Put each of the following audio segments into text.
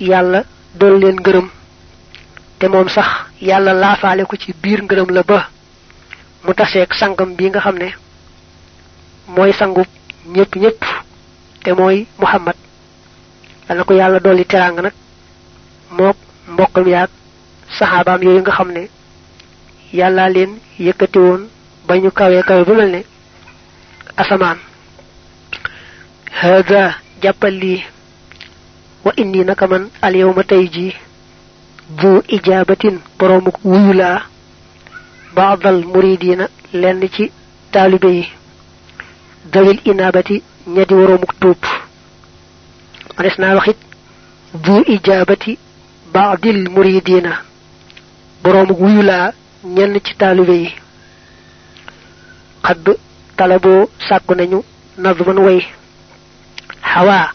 yàlla dool leen ngërëm. Te moom sax yàlla laafaale ko ci biir ngërëm la ba mu taseeg sangam bi nga xam ne mooy sangub ñépp ñépp te mooy muhammad. Dana ko yàlla dolli teraanga nag mook mbokkam yaag saxaabaam yooyu nga xam ne yàlla leen yëkkati woon ba ñu kawee kawe ba mel ne asamaan. Hada jàppal lii wa inni naka man al yawma tey jii bu ijaabatin boromuk wuyu laa baadal muridina lenn ci taalibe yi dawil inaabati ñadi waromuk tuub. Manes naa waxit bu ijaabati baadil muridina boromuk wuyu laa ñenn ci taalibe yi. Xadd talaboo sàkku nañu nazman way. Xawaa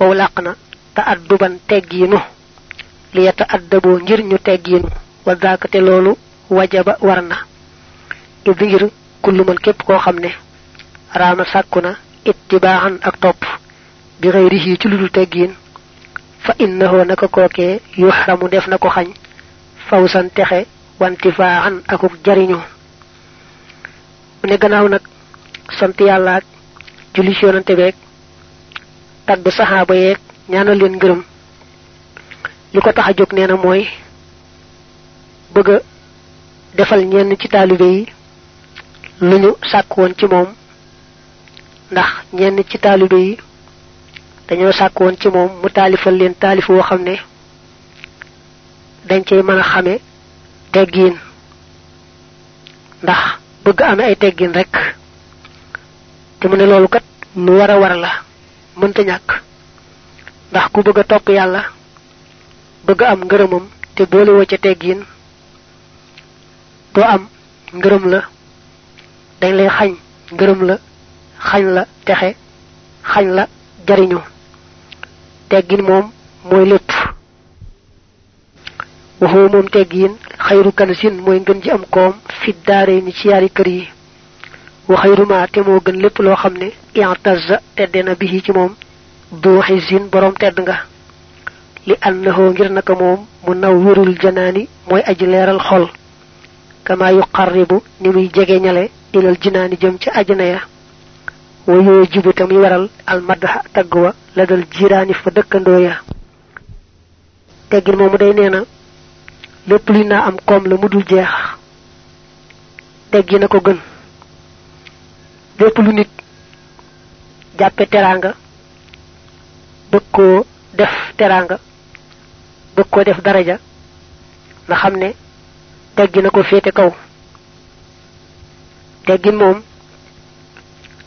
wow làq na ta adduban teggiinu li yata addaboo ngir ñu teggiinu wa daakate loolu wajaba war na id ngir kullu man képp koo xam ne raama sàkku na ittibaaxan ak topp bi xëyrihi ci ludul teggiin fa innahu naka kookee yuxramu def na ko xañ fawsan texe wantifaaxan akuk jariñu. Ne gannaaw nag sant yàlla ak julli ci yonante beeg tagg saxaaba yeeg ñaanal leen ngërëm li ko tax a jóg nee na mooy bëgg defal ñenn ci taalibe yi lu ñu sàkk woon ci moom. Ndax ñenn ci taalibe yi dañoo sàkk woon ci moom mu taalifal leen taalif woo xam ne dañ cey mën a xame teggiin ndax bëgg ay teggin rek. Te mu ne loolu kat lu war a war la mënta ñàkk ndax ku bëgg topp yàlla bëgg am ngërëmam te boole woo ca teggin doo am ngërëm la dañ lay xañ ngërëm la xañ la texe xañ la jariñu. Teggin moom mooy lépp. Waxoo moom teggin xayru kansin mooy ngën ji am koom fi daare ni ci yaari kër yi. Wa xayruma te moo gën lépp loo xam ne bihi ci moom du xizin borom tedd nga. Li annahu ngir naka moom mu nawwirul janaani mooy aji leeral xol. Kama yuqarribu ni muy jege ñale ilal jinaani jëm ci ajana ya. Wa yoo jibu te muy waral almadha tagg wa la dal jiraani fa dëkkandoo ya. Teggin moomu day nee na lépp luy naa am koom la mu dul jeex. Teggi na ko gën. Lépp lu nit jàppe teraanga bëgg def teraanga bëgg def daraja nga xam ne teggi na ko féete kaw. Teggin moom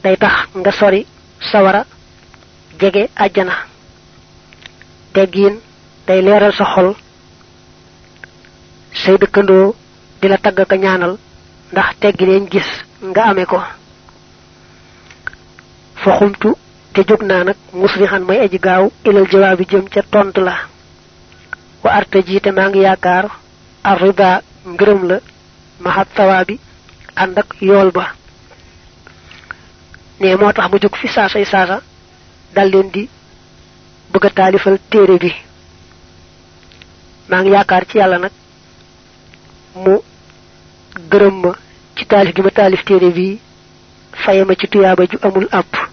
day tax nga sori sawara jege àjjana. Teggin day leeral sa xol say dëkkandoo di la tagg ka ñaanal ndax teggi leen gis nga ko. Fa xumtu te jóg naa nag musrixan may aji gaaw ilal jawaabi jëm ca tontu la. Wa arta ji te maa ngi yaakaar arriba ngërëm la maxat sawaabi ànd ak yool ba. Ne moo tax ma jóg fi saasay saasa dal leen di bëgg a taalifal bi. Maa ngi ci yàlla nag mu gërëm ci taalif gi ma taalif téere bi faye ma ci tuyaaba ju amul àpp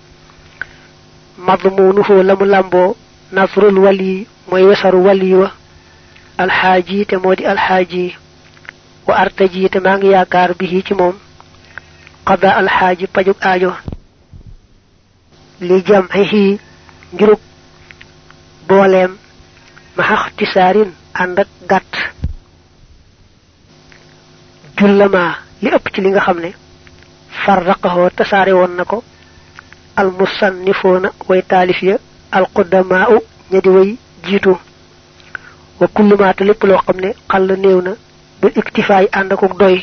madmunuhu la mu làmboo nasrul wali mooy wesaru wali wa. Alxaaji te moo di alxaaji wa artaji te maa ngi yaakaar bi ci moom. Qada alxaaji pajug aajo. Li jamxihi ngirug booleem maxax tisaarin ànd ak gàtt. Jullama li ëpp ci li nga xam ne farraqahoo tasaare woon na ko almusannifoona way taalif ya alquddamaa u ña di way jiitu. Wa kullumaata lépp loo xam ne xàll néew na bil iktifaay ànd akuk doy.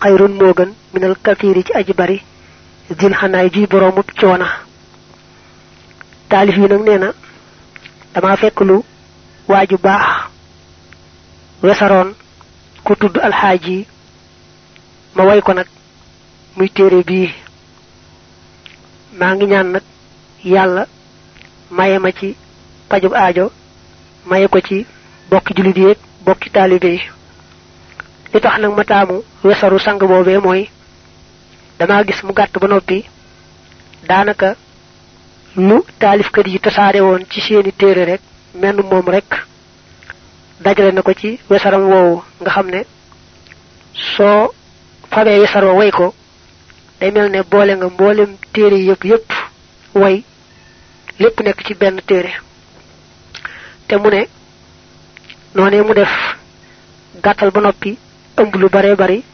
Xayrun moo gën minal katiri ci aji bari dil xanaay ji boroomub coona. Taalif yi nag nee na dama fekk lu waaju ma maa ngi ñaan nag yàlla maye ma ci pajub aajo maye ko ci bokki julit yi bokki talibé yi. Li tax nak ma taamu wesaru sang boobee mooy dama gis mu gàtt ba noppi daanaka lu taalifkat yi tasaare woon ci seeni téere rek menn moom rek dajale na ko ci wesaram woowu nga xam ne soo fabee way ko day mel ne boole nga mboolem téere yépp yépp way lépp nekk ci benn téere. Te mu ne noonee mu def gàttal ba noppi ëmb lu bare bari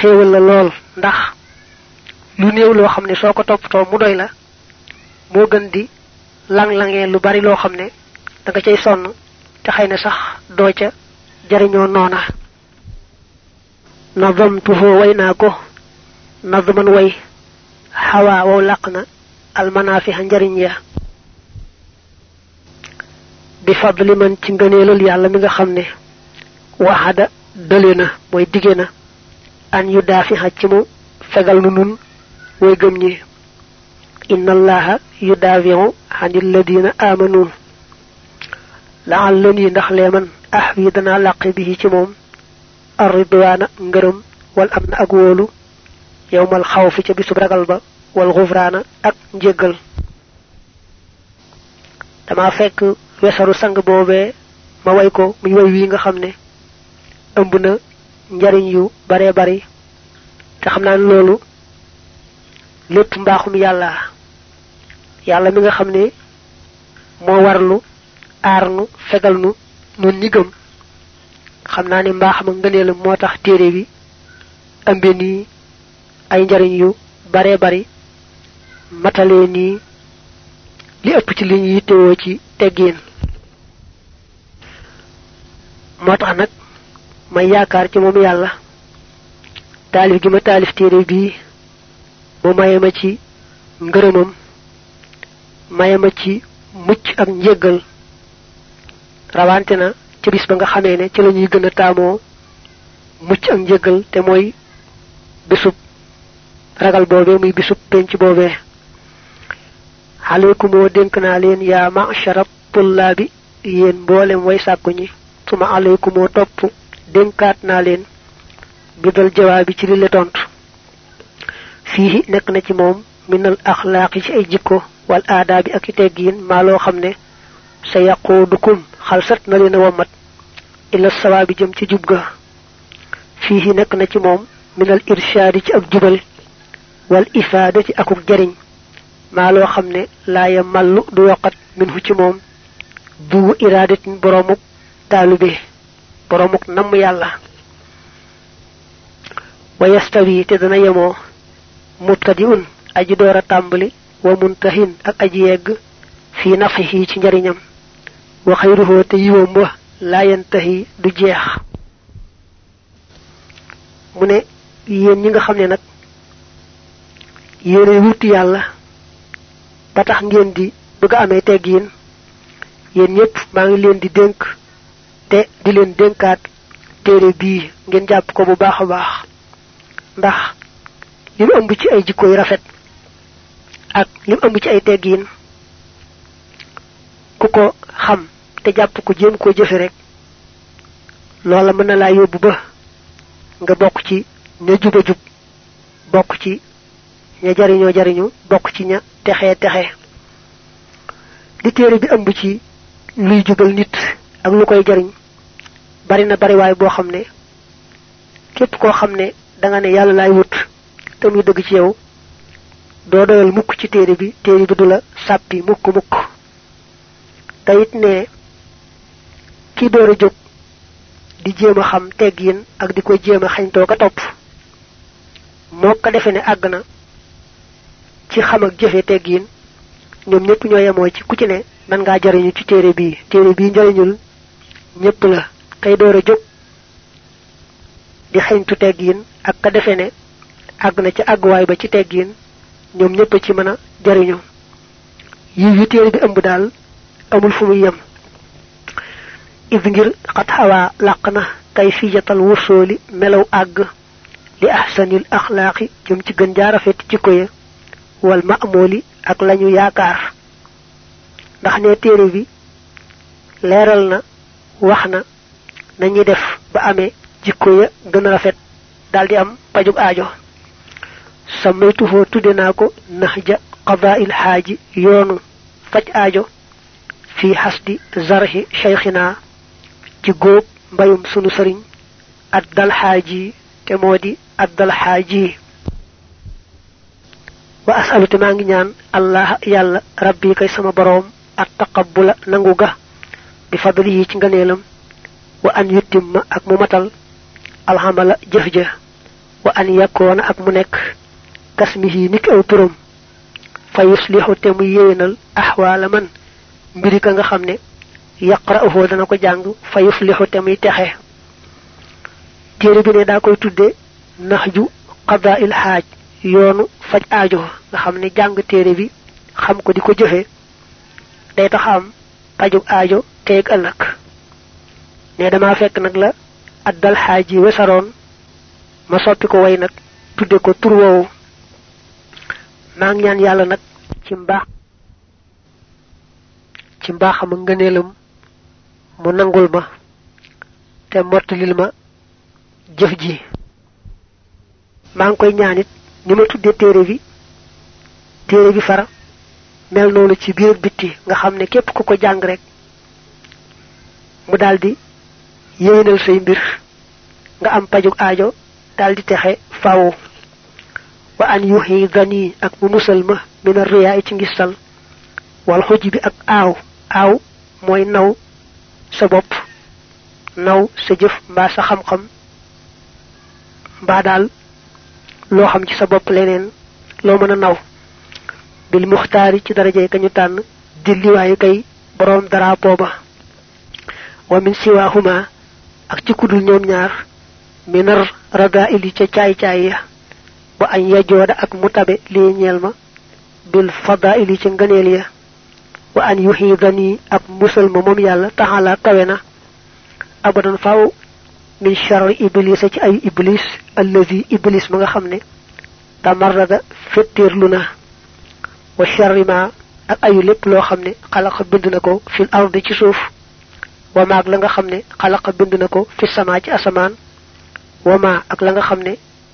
xéewal la lool. Ndax lu néew loo xam ne soo ko toppatoo mu doy la moo gën di lang-langee lu bari loo xam ne da nga cay sonn te xëy na sax doo ca jariñoo noona. Ko nazman way xawaa wow làq na almanaafixa njariñ ya bi fadli man ci ngëneelul yàlla mi nga xam ne waxada dële na mooy dige na an yu daafixa ci mu fegal nu nun way gëm ñi inna allaha yudaafiu anil ladina amanu laallani ndax leeman ah wi dana làqi bi ci moom arridwaana ngërëm wal am na ak wóolu yowmal xawfi ca bisub ragal ba wal xufraana ak njéggal dama fekk wesaru sang boobee ma way ko muy way wi nga xam ne ëmb na njariñ yu bare bari. Te xam naa loolu lépp mbaaxum yàlla yàlla mi nga xam ne moo warlu aar nu fegal nu nun ñi gëm. Xam naa ne mbaaxam ak ngëneelam moo tax téere bi ëmbe nii ay njariñ yu bare bari matale nii li ëpp ci li ñu yittewoo ci teggiin moo tax nag may yaakaar ci moom yàlla. Taalif gi ma taalif téere bii mu maye ma ci ngërëmam maye ma ci mucc ak njéggal rawante ci bis ba nga xamee ne ci la ñuy gën a taamoo mucc ak njéggal te mooy bisub ragal boobee muy bisub penc boobee alaykumoo dénk naa leen yaa ma'shara tullaabi yéen mboolem way sàkku ñi suma alaykumoo topp dénkaat naa leen bidal jawaabi ci li le tontu fii nekk na ci moom minal axlaaqi ci ay jikko wal aadaabi ak i teggiin maa loo xam ne sa yaquudukum xalsat na leen a wommat ila sawaabi jëm ci jub ga. Fii nekk na ci moom minal irshaadi ci ak jubal wal ifaada ci akuk jariñ. Maa loo xam ne laa ya mallu du yokkat min hu ci moom. Du iraadatin boromuk taalube boromuk namm yàlla. Wa yastawi te dana yemoo. Mubtadiun aji door a tàmbali. Wa muntahin ak aji yegg. Fii nafihi ci njariñam. Wa xayruhoo te yiwam wa laa yantahi du jeex. Mu ne yéen ñi nga xam ne nag yéenay wuti yàlla ba tax ngeen di bëgg amee teggiin yéen ñëpp maa ngi leen di dénk te di leen dénkaat téere bii ngeen jàpp ko bu baax a baax. Ndax ëmb ci ay jikko yu rafet ak li mu ëmb ci ay teggiin ku ko xam te jàpp ko jéem koo jëfe rek loola mën na laa ba nga bokk ci ña juba jub ci ña jariñoo jariñu bokk ci ña texee texe. Li téere bi ëmb ci luy jubal nit ak lu koy jariñ bari na bariwaay boo xam ne képp koo xam ne da nga ne yàlla laay wut te muy dëgg ci yow doo doyal mukk ci téere bi téere bi du la sàppi mukk mukk. Te it ki door di jéem a xam teggiin ak di ko jéem a xañtoo ka topp moo ko defe ne àgg na ci xam ak jëfe teggiin ñoom ñëpp ñoo yemoo ci ku ci ne man ngaa jariñu ci téere bii téere bii njariñul ñëpp la. Kay door a di xeñtu teggiin ak ka defe ne àgg na ci àgguwaay ba ci teggiin ñoom ñëpp ci mën a jariñu. Yu téere bi ëmb daal amul fu muy yem. Id ngir xat xawaa làq na kay fijatal wursooli melaw àgg li ahsanil axlaaqi jëm ci gën jaarafet ci ko ya wal ma'mooli ak lañu yaakaar. Ndax ne téere bi leeral na wax na def ba amee jikko ya gën a rafet daldi am pajug aajo. Samaytuhoo tudde naa ko nahja qadaa'il xaaji yoonu faj aajo fi hasdi zarhi shaykhina ci góob mbayum sunu sëriñ addal xaaji te moo di addal xaaji wa asalu te ngi ñaan allah yàlla rabbi kay sama boroom at taqabbula nangu ga bi fadlihi ci wa an yutimma ak mu matal alhamala ja wa an yakkoona ak mu nekk kasmihi niki aw turam fa yuslihu te muy yéwénal ahwaala man mbiri ka nga xam ne yaqra'uhu dana ko jàng fa yuslihu te texe. Bi ne daa koy tudde naxju qadaa'il xaaj yoonu faj aajo nga xam ne jàng téere bi xam ko di ko jëfe day tax am pajug aajo teeg ëllëg. Ne dama fekk nag la addal xaaji wesaroon ma soppi ko way nag tudde ko tur woowu. Maa ngi ñaan yàlla nag ci mbaax ci mbaaxam ak ngëneelam mu nangul ma te mottalil ma jëf ji. Maa ngi koy ñaanit ni ma tudde téere bi téere bi fara mel noonu ci biir bitti nga xam ne képp ku ko jàng rek mu daldi yéwénal say mbir nga am pajug aajo daldi faawu wa an yuhi ak mu musal ma min riyaa ci ngistal wal xuj ak aaw. Aaw mooy naw sa naw sa jëf sa xam-xam loo xam ci sa bopp leneen loo mën a naw. Bil muxtaari ci daraje ka ñu tànn dilliwaayu kay boroom drapeau ba. Wa min siwaahuma ak ci kudul ñoom ñaar minar radaili ca caay-caay ya. Ba añ yajooda ak mu tabe lii ñeel ma bil fadaili ca ngëneel ya. Wa an yuxiidani ak musal ma moom yàlla taxala kawe na. Abadan faaw min charri iblisa ci ayu iblis allazi iblis ma nga xam ne tamarrada fettéerlu na wa charri ma ak ayu lépp loo xam ne xalaqa bind na ko fil ardi ci suuf wa maag la nga xam ne xalaqa bind na ko fi sama ci asamaan wa ma ak la nga xam ne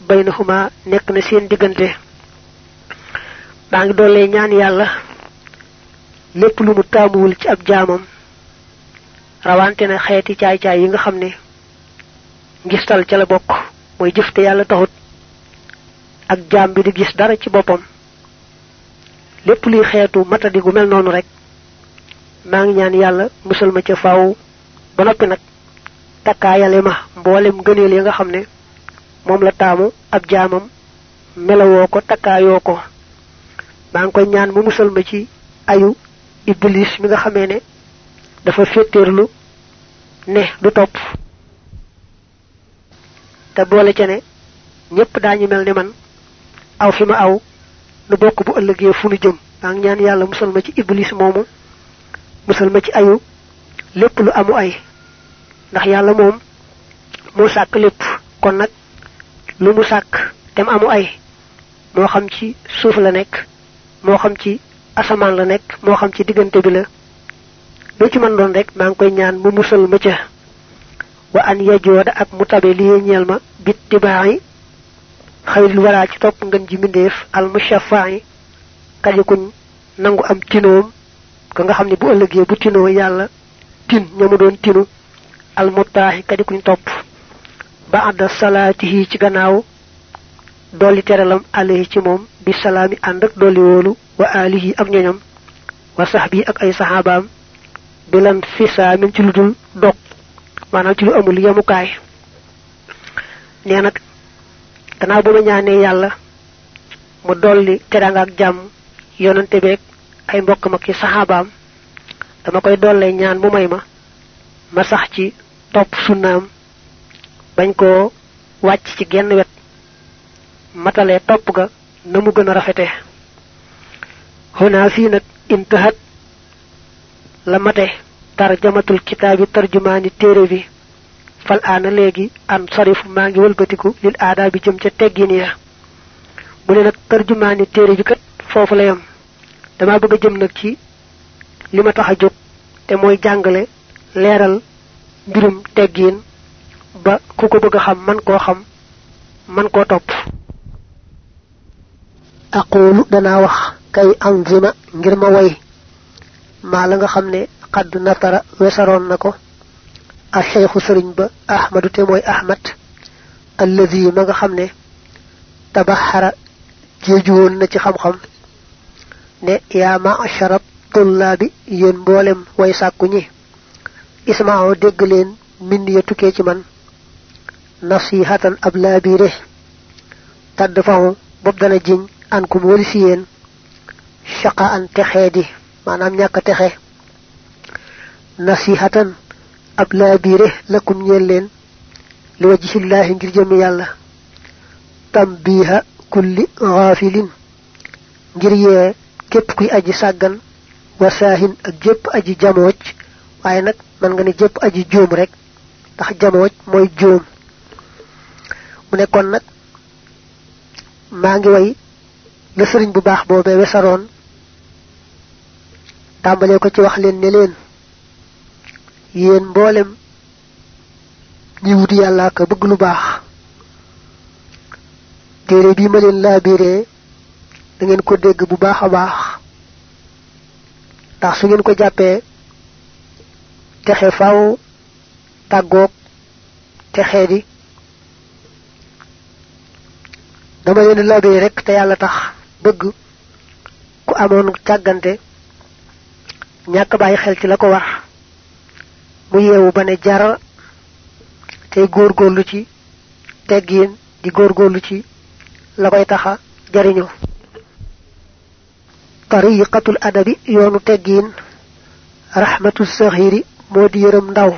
baynahuma nekk na seen diggante maa ngi doole ñaan yàlla lépp lu mu taamuwul ci ab jaamam rawante na xeeti caay-caay yi nga xam ne ngistal ca la bokk. Mooy jëf te yàlla taxut. Ak jaam bi di gis dara ci boppam. Lépp luy xeetu matadi gu mel noonu rek maa ngi ñaan yàlla musal ma ca faaw. Ba noppi nag takkaayale ma mboolem gëneel yi nga xam ne moom la taamu ab ko takkaayoo ko. Ñaan mu musal ma ci ayu iblis mi nga xamee ne dafa féetéerlu ne du topp te boole ca ne ñépp daañu mel ni man. Aw fi ma aw nu bokk bu ëllëgee fu nu jëm. Maa ngi ñaan yàlla musal ma ci iblis moomu musal ma ci ayu lépp lu amu ay. Ndax yàlla moom moo sàkk lépp. Kon nag lu mu sàkk tem amu ay moo xam ci suuf la nekk moo xam ci asamaan la nekk moo xam ci diggante bi la lu ci mën doon rek maa ngi koy ñaan mu musal ma ca wa an yajooda ak mu tabe lii ñeel ma bit tibaayi xayril waraa ci topp ngën ji mbindeef al mushafaayi kajikuñ nangu am tinoom ka nga xam ne bu ëllëgee bu tinoo yàlla tin ñamu doon tinu al muttaaxi kajikuñ topp ba àdda salaatihi ci gannaaw dolli teralam alayhi ci moom bi salaami ànd ak dolli woolu wa alihi ak ñoñam wa sahbi ak ay saxaabaam bilan fisaamin ci lu dul dog maanaam ci lu amul yemukaay. Nee nag gannaaw ba ma ñaanee yàlla mu dolli teranga ak jàmm yonante beeg ay mbokk ma ki saxaabaam dama koy dollee ñaan mu may ma ma sax ci topp sunnaam bañ koo wàcc ci genn wet matalee topp ga na mu gën a rafete. Xunaa fii nag intahat la mate tarjamatul kitaabi tarjumaani téere bi. Fal aana léegi an sarifu maa ngi lil aadaa bi jëm ca teggin ya. Mu ne nag tarjumaani téere bi kat foofu la yam. Dama bëgg jëm nag ci li ma tax a jóg te mooy mbirum teggiin ba ku ko bëgg xam man koo xam man koo topp. Aqulu danaa wax kay anzima ngir ma way maa la nga xam xadd natara wesaroon na ko a cheikhu sëriñ ba ahmadu te mooy ahmad alladi ma nga xam ne tabaxara jeeju woon na ci xam-xam ne yaa ma'ashara tullaabi yéen mboolem way sàkku ñi ismaaw dégg leen min ya tukkee ci man nasihatan ab laabire tadd fahu bob dana jiñ an kum wali si yéen shaqa an texee di maanaam ñàkk texe nasihatan ab laabire lakum ñeel leen li wajhillahi ngir jëm yàlla tambiha kulli ghafilin ngir yee képp kuy aji sàggan wa saahin ak jépp aji jamooj waaye nag man nga ne jépp aji juum rek ndax jamooj mooy juum. mu ne kon nag maa ngi way la bu baax boobee wesaroon tàmbalee ko ci wax leen ne leen yéen mboolem ñi wuti yàlla ka bëgg lu baax. Téere bii ma leen laa biiree da ngeen ko dégg bu baax a baax. Ndax su ngeen ko texe faaw tàggoog texee di. Dama leen labee rek te yàlla tax bëgg ku amoon càggante ñàkk bàyyi xel ci la ko mu yeewu ba ne jar tey góorgóorlu ci teggiin di góorgóorlu ci la koy taxa jariñu. Tariqatul adabi yoonu teggiin rahmatu saxiri moo di ndaw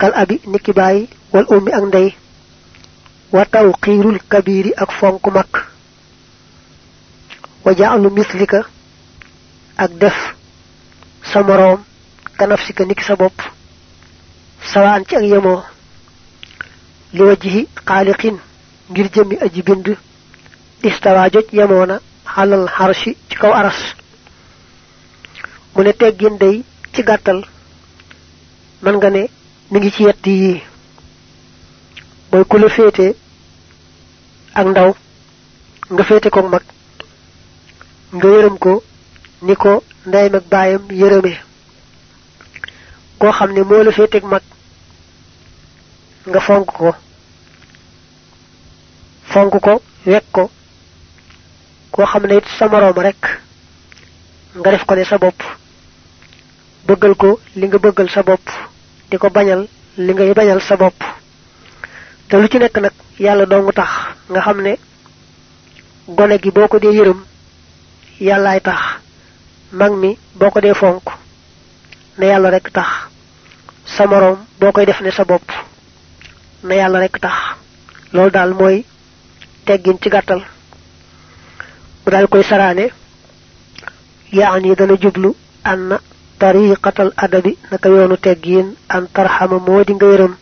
kal abi niki bàyyi wal ummi ak ndey wa tawqiirul kabiri ak fonk mag wa ja'alu mislika ak def sa moroom ka nafsika niki sa bopp sawaan ci ak yemoo li wajhi xaaliqin ngir jëmmi aji bind istawa joj yemoona xalal xarshi ci kaw aras mu ne teggin day ci gàttal man nga ne mi ngi ci yett yi mooy ku ak ndaw nga ko mag nga yërëm ko koo xam ne la féete ak mag nga fonk ko fonk ko wekk ko koo xam ne it sa moroom rek nga def ko ne sa bopp bëggal ko li nga bëggal sa bopp di ko bañal li ngay bañal sa bopp. Te lu ci dong tax nga xam ne gone gi boo ko dee yërëm yàllaay tax mag mi boo ko dee fonk ne yàlla rek tax sa moroom boo koy def ne sa bopp ne yàlla rek tax. Loolu daal mooy teggin ci gàttal. Mu daal koy saraane yaani dana jublu anna tariqatal adabi naka yoonu teggiin an tarxama moo di nga yërëm.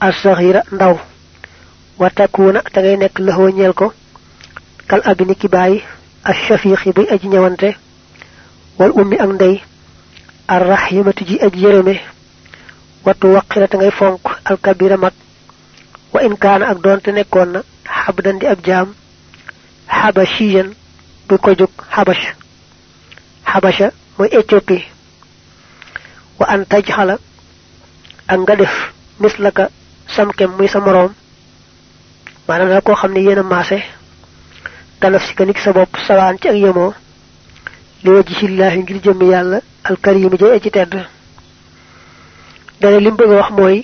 Assaxira ndaw. Wa takuuna te ngay nekk lëxoo ñeel ko. Kal abi ni ki bàyyi ashafiqi buy aji ñëwante. Wal ummi ak ndey. Arrahimati ji aji wattu waqira te ngay fonk alkabira mag. Wa in kaana ak doonte nekkoon na xabdan di ab jaam xabashiyan bu ko jóg xabash. Xabasha mooy éthiopie. Wa an tajxala ak nga def mislaka samkem muy sa moroom. Maanaam daal koo xam ne yéen a maase ganaf si ka nik sa bopp sawaan ci ak yemoo. Li sillaahi ngir jëmmi yàlla alkarimi jay aji tedd dane lim bëgg wax mooy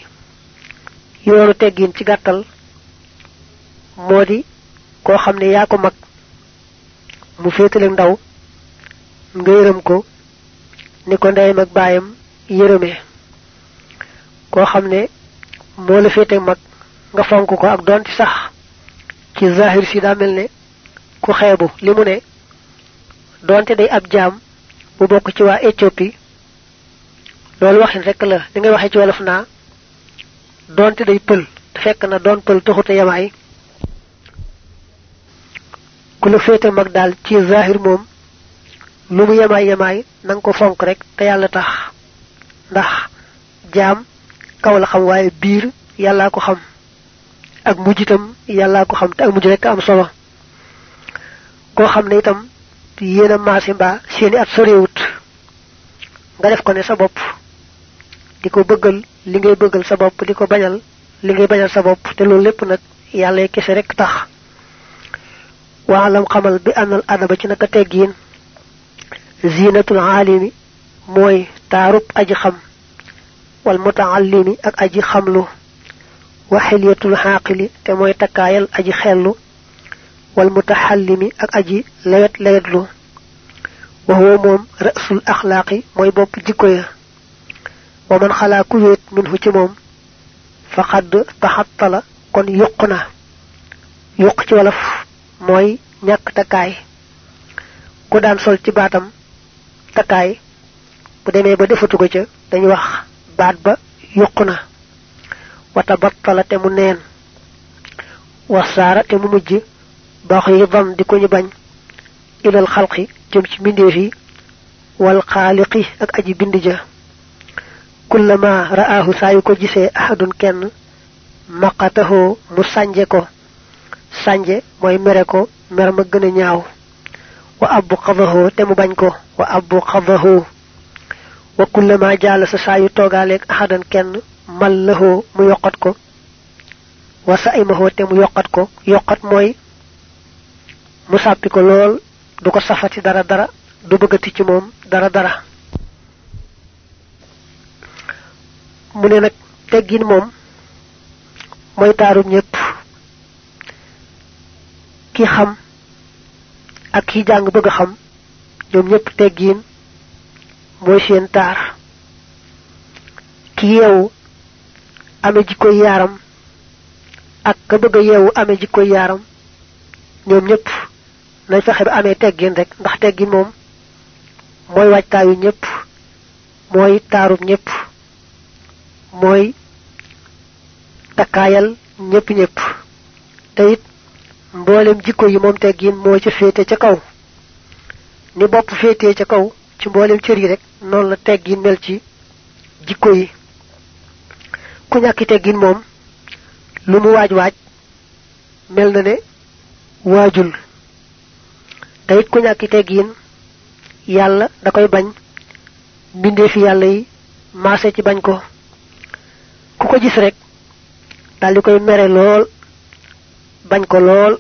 yoonu teggin ci gàttal moo di koo xam ne yaa ko mag mu féetale ndaw nga yërëm ko ni ko ndeyam ak baayam yërëme koo xam ne moo la féete mag nga fonk ko ak doonti sax ci zahir si daa mel ne ku xeebu. li mu ne doonte day ab jaam bu bokk ci waa Éthiopie loolu waxin rekk la. Li ngay waxee ci wolof naa doonte day pël fekk na doon pël taxute yamaay ku la féete mag daal ci zahir moom lu mu yemaay yemaay na nga ko fonk rek te yàlla tax. Ndax jaam kaw la xam waaye biir yàllaa ko xam. Ak mujj itam yàllaa ko xam te ak mujj rek am solo. Koo xam ne itam yéen a maase mbaa seeni at nga def ko ne sa bopp di ko bëggal li ngay bëggal sa bopp di ko bañal li ngay bañal sa bopp te loolu lépp nag yàlla kese rek tax waalam xamal bi anal adaba ci naka teggiin zinatul alimi mooy taarub aji xam wal mutaallimi ak aji xamlu wa xilyatul xaaqili te mooy takkaayal aji xellu wal mutaxallimi ak aji lewet lewetlu wa huwa moom rasul axlaaqi mooy bopp jikko ya wa man xalaa ku wéet minhu ci moom. faqad taxattala kon yuq na. yuq ci wolof mooy ñàkk takkaay. ku daan sol ci baatam takkaay. bu demee ba defatu ko ca dañuy wax baat ba yuq na. wata battala te mu neen. wasaara te mu mujj. bam di ko ñu bañ. ilal xalqi jëm ci mbindeef yi. wal xaaliqi ak aji bind ja kullama ra'aahu saa yu ko gisee ahadun kenn maqatahoo mu sànje ko. Sànje mooy mere ko mer ma gën a ñaaw. Wa abbu xadahoo te mu bañ ko. Wa abbu xadahoo wa kullama jaala sa saa yu toogaaleeg ahadan kenn mal lahoo mu yokkat ko. Wa sa imahoo te mu yokkat ko. Yokkat mooy mu sàppi ko lool du ko safati dara dara du ci moom dara dara mu ne nag teggin moom mooy taaru ñépp. Ki xam ak ki jàng bëgg xam ñoom ñépp teggin mooy seen taar. Ki yeewu ame jikkoy yaaram ak ka bëgg yeewu ame jikkoy yaaram ñoom ñépp nañ fexe ba amee teggin rek ndax teggin moom mooy waajtaayu ñépp mooy taarub ñépp mooy takkaayal ñépp ñépp te it mboolem jikko yi moom teggin moo ca féete ca kaw. Ni bopp féetee ca kaw ci mboolem cër rek noonu la teggin mel ci jikko yi. Ku ñàkki teggin moom lu mu mel na ne waajul. Te it ku ñàkki teggin yàlla da koy bañ. Mbindee fi yàlla yi ci bañ ko ku ko gis rek dal di koy mere lool bañ ko lool.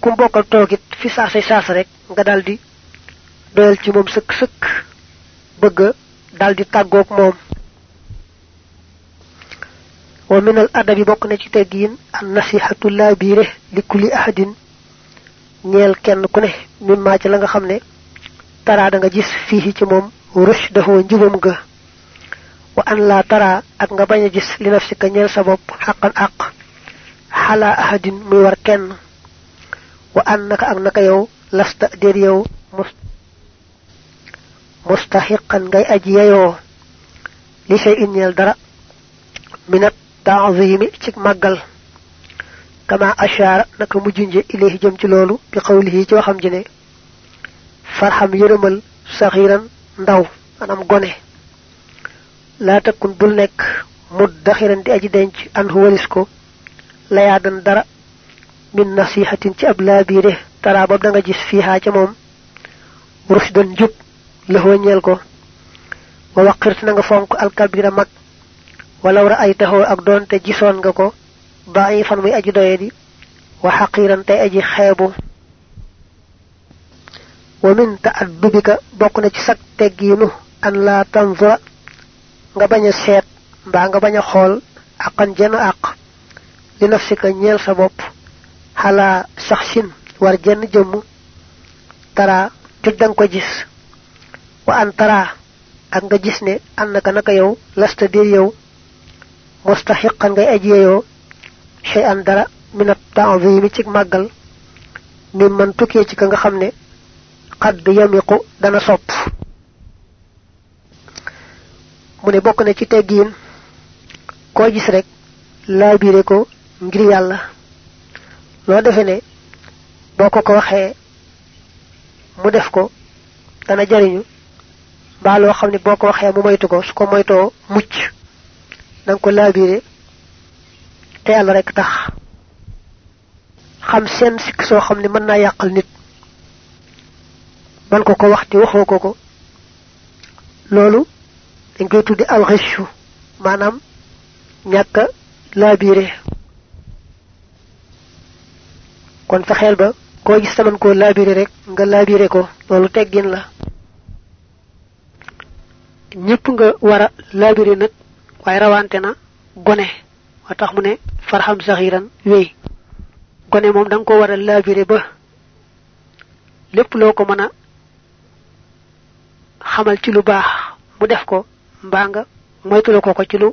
Ku bokkal toogit fi saasay saas rek nga dal di doyal ci moom sëkk sëkk bëgg dal di tàggoog moom. Wa min al adabi bokk na ci teggiin an nasihatu laa biire li kulli ahadin ñeel kenn ku ne mimmaa ci la nga xam ne tara da nga gis fii ci moom rush dafa njubam ga wa an laa tara ak nga bañ a gis li nafsika ñeel sa bopp xaqan àq xalaa ahadin muy war kenn wa an naka ak naka yow lasta déet yow mus mustaxiqan ngay aji yeyoo li shay in ñeel dara minat taazimi ci màggal kama ashaara naka mu junje ilayhi jëm ci loolu bi xawlihi ci waxam ji saxiran ndaw maanaam gone laa takkun bul nekk mud daxiran di aji denc an hu walis ko layaadan dara min nasihatin ci ab laabiire tara boobu da nga gis fiihaa ca moom rusdan njub lëxoo ñeel ko. Wa waqirt nga fonk alkabira mag walaw ra ay taxoo ak doonte gisoon nga ko bàyyi fan muy aji doye di wa xaqiiran tey aji xeebu. Wa min ta'addubika bokk na ci sag teggiinu an laa tanzura nga bañ a seet mbaa nga bañ a xool aqan jenn àq li nafsika ñeel sa bopp xalaa saxsin war jenn jëmm tara joj danga ko gis. Wa an tara ak nga gis ne an naka yow lasta dir yow mustaxiqan ngay aji yeyoo shay an dara minat ta'zimi ci màggal mi man tukkee ci ka nga xam ne xadd yamiqu dana sopp mu ne bokk na ci teggiin koo gis rek laabire ko ngir yàlla. Loo defe ne boo ko ko waxee mu def ko dana jariñu. Ba lo xamni boko waxe mu moytu ko su ko moyto mucc. Nang ko labiré té yalla rek tax. Xam sen sik so xamni mën na yaqal nit. Man ko ko waxti waxo ko ko. Lolu dañ koy tuddi al ghishu manam ñaka labiré kon fexel ba ko gis taman ko labiré rek nga labiré ko lolu teggin la. Ñepp nga wara labiré nak way rawante na gone. Wa mu ne farham sahiran wey gone mom dang ko wara labiré ba mëna xamal ci lu mu def ko mbaa nga moytu ko ko ci lu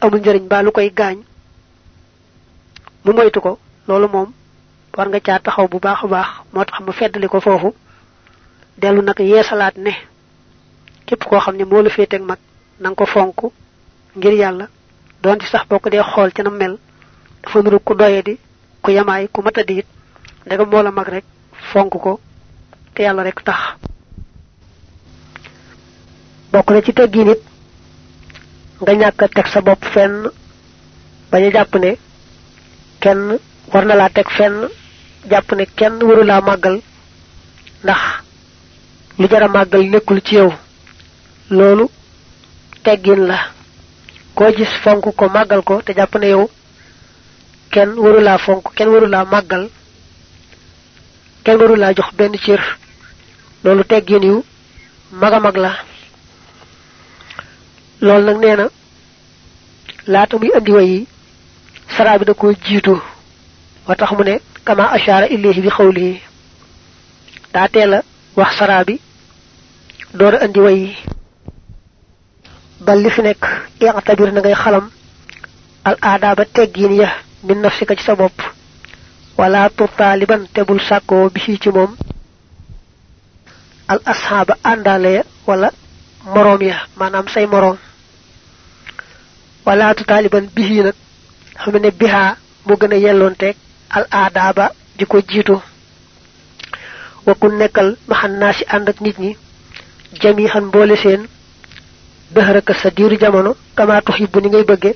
amul njëriñ ba lu koy gaañ. Mu moytu ko loolu moom war nga caa taxaw bu baax baax moo tax mu feddali ko foofu dellu ne képp koo xam ne moo la féeteeg mag nang ko fonk ngir yàlla doon ci sax ca na mel dafa nuru ku doye di ku yamaay ku mata diit daga moo la rek ko te rek tax bokk na ci teggi nit nga ñàkk teg sa bopp fenn bañ a jàpp ne kenn war na laa teg fenn jàpp ne kenn waru laa màggal ndax lu jara màggal nekkul ci yow. Loolu teggin la. Koo gis fonk ko màggal ko te jàpp ne yow kenn waru laa fonk kenn waru laa màggal kenn waru laa jox benn cër. Loolu teggin yu maga mag la lool nak neena laata muy andi wayi sara bi da ko jitu wa mu ne kama ashara ilayhi bi khawlihi da tela wax sara bi door andi wayi bal li fi nek i'tabir na ngay xalam al adaba teggin ya min nafsika ci sa bop wala tu taliban tebul sako bi ci al ashaba andale wala morom ya manam say wala taliban bihi nak xamne biha mo gëna yellonté al adaba diko jitu wa kun nekkal mahan and ak nit ñi jamihan boole seen dëhraka sa diiru jamono kama tuhibbu ni ngay bëgge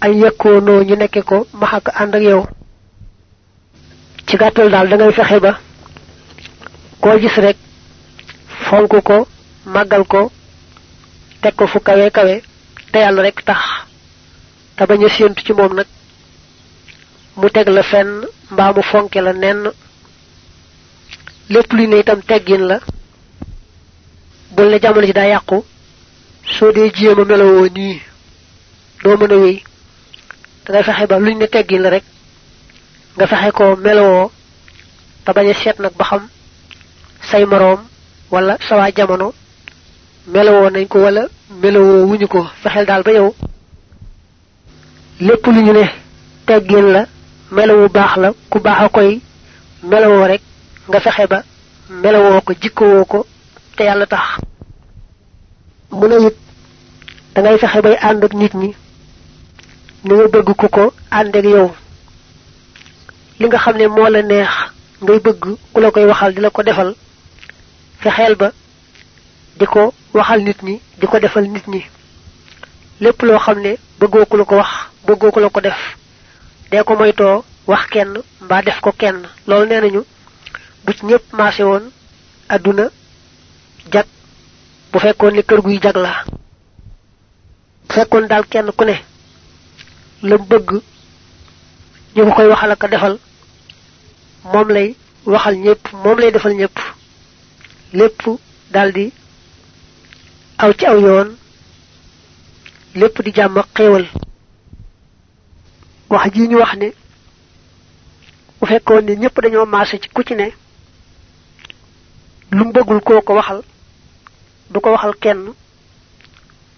ay yakkono ñu nekke ko mahaka and ak yow. Ci gàttal daal da ngay fexe ba koo gis rek fonk ko màggal ko teg ko fu kawe kawe te yàlla rek tax te bañ a séentu ci moom nag mu teg la fenn mbaa mu fonke la nenn. lépp lu ne itam teggin la. bul ne jamono ci daa yàqu. soo dee jéem a melowoo nii doo mën a wéy. da ngay fexe ba luñ ne teggin la rek nga fexe ko melowoo te bañ a seet nag ba xam say moroom wala sawa jamono melowoo nañ ko wala melowoo wuñu ko fexel daal ba yow lépp lu ñu ne teggin la melowu baax la ku baax a koy melowoo rek nga fexe ba melowoo ko jikkowoo ko te yàlla tax. Mu ne it dangay fexe bay ànd ak nit ñi ni nga bëgg ku ko ànd ak yow. Li nga xam ne moo la neex ngay bëgg ku la koy waxal di la ko defal fexeel ba di ko waxal nit ñi di ko defal nit ñi. Lépp loo xam ne bëggoo la ko wax bëggoo la ko def. Dee ko moytoo wax kenn mbaa def ko kenn. Loolu nee nañu bu ci ñëpp maase woon àdduna jag bu fekkoon ni kër guy jag la. Fekkoon daal kenn ku ne la bëgg ñu ko koy waxal ak defal moom lay waxal ñépp moom lay defal ñëpp lépp daldi aw ci aw yoon lépp di jàmm xéewal. Wax ji ñu wax ne bu fekkoon ne ñëpp dañoo maase ci ku ci ne lu bëggul koo ko waxal du ko waxal kenn.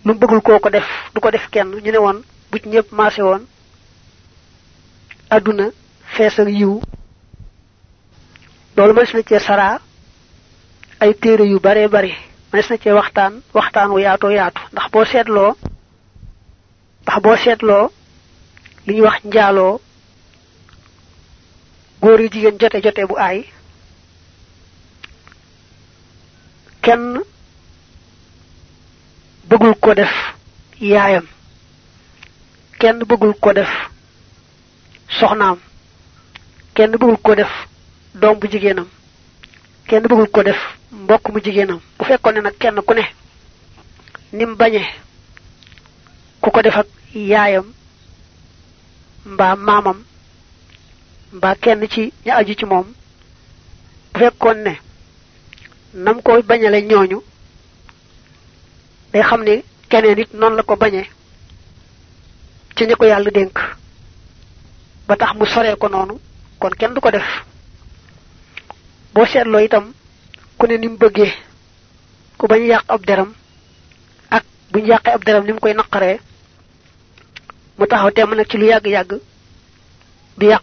Lu bëggul koo ko def du ko def kenn. Ñu ne woon bu ci ñëpp maase woon aduna fees ak yiw. Loolu mënees na cee sara ay téere yu bare bare mënees na cee waxtaan waxtaan wu yaatoo yaatu. Ndax boo seetloo ndax boo seetloo li ñuy wax njaaloo góor yu jigéen jote jote bu aay kenn bëggul ko def yaayam. Kenn bëggul ko def soxnaam. Kenn bëggul ko def doom bu jigéenam. Kenn bëggul ko def mbokk mu jigéenam bu fekkoon ne nag kenn ku ne nim bañe ku ko def ak yaayam mbaa maamam mbaa kenn ci ña aju ci moom bu ne nam ko bañale ñooñu day xam ne keneen it noonu la ko bañee ci ñi ko yàlla ba tax mu soree ko noonu kon kenn du ko def boo seetloo itam ku ne ni bëggee ku bañ yàq ab deram ak buñ yàqee ab deram ni mu koy naqaree mu taxaw temm nag ci lu yàgg-yàgg yàq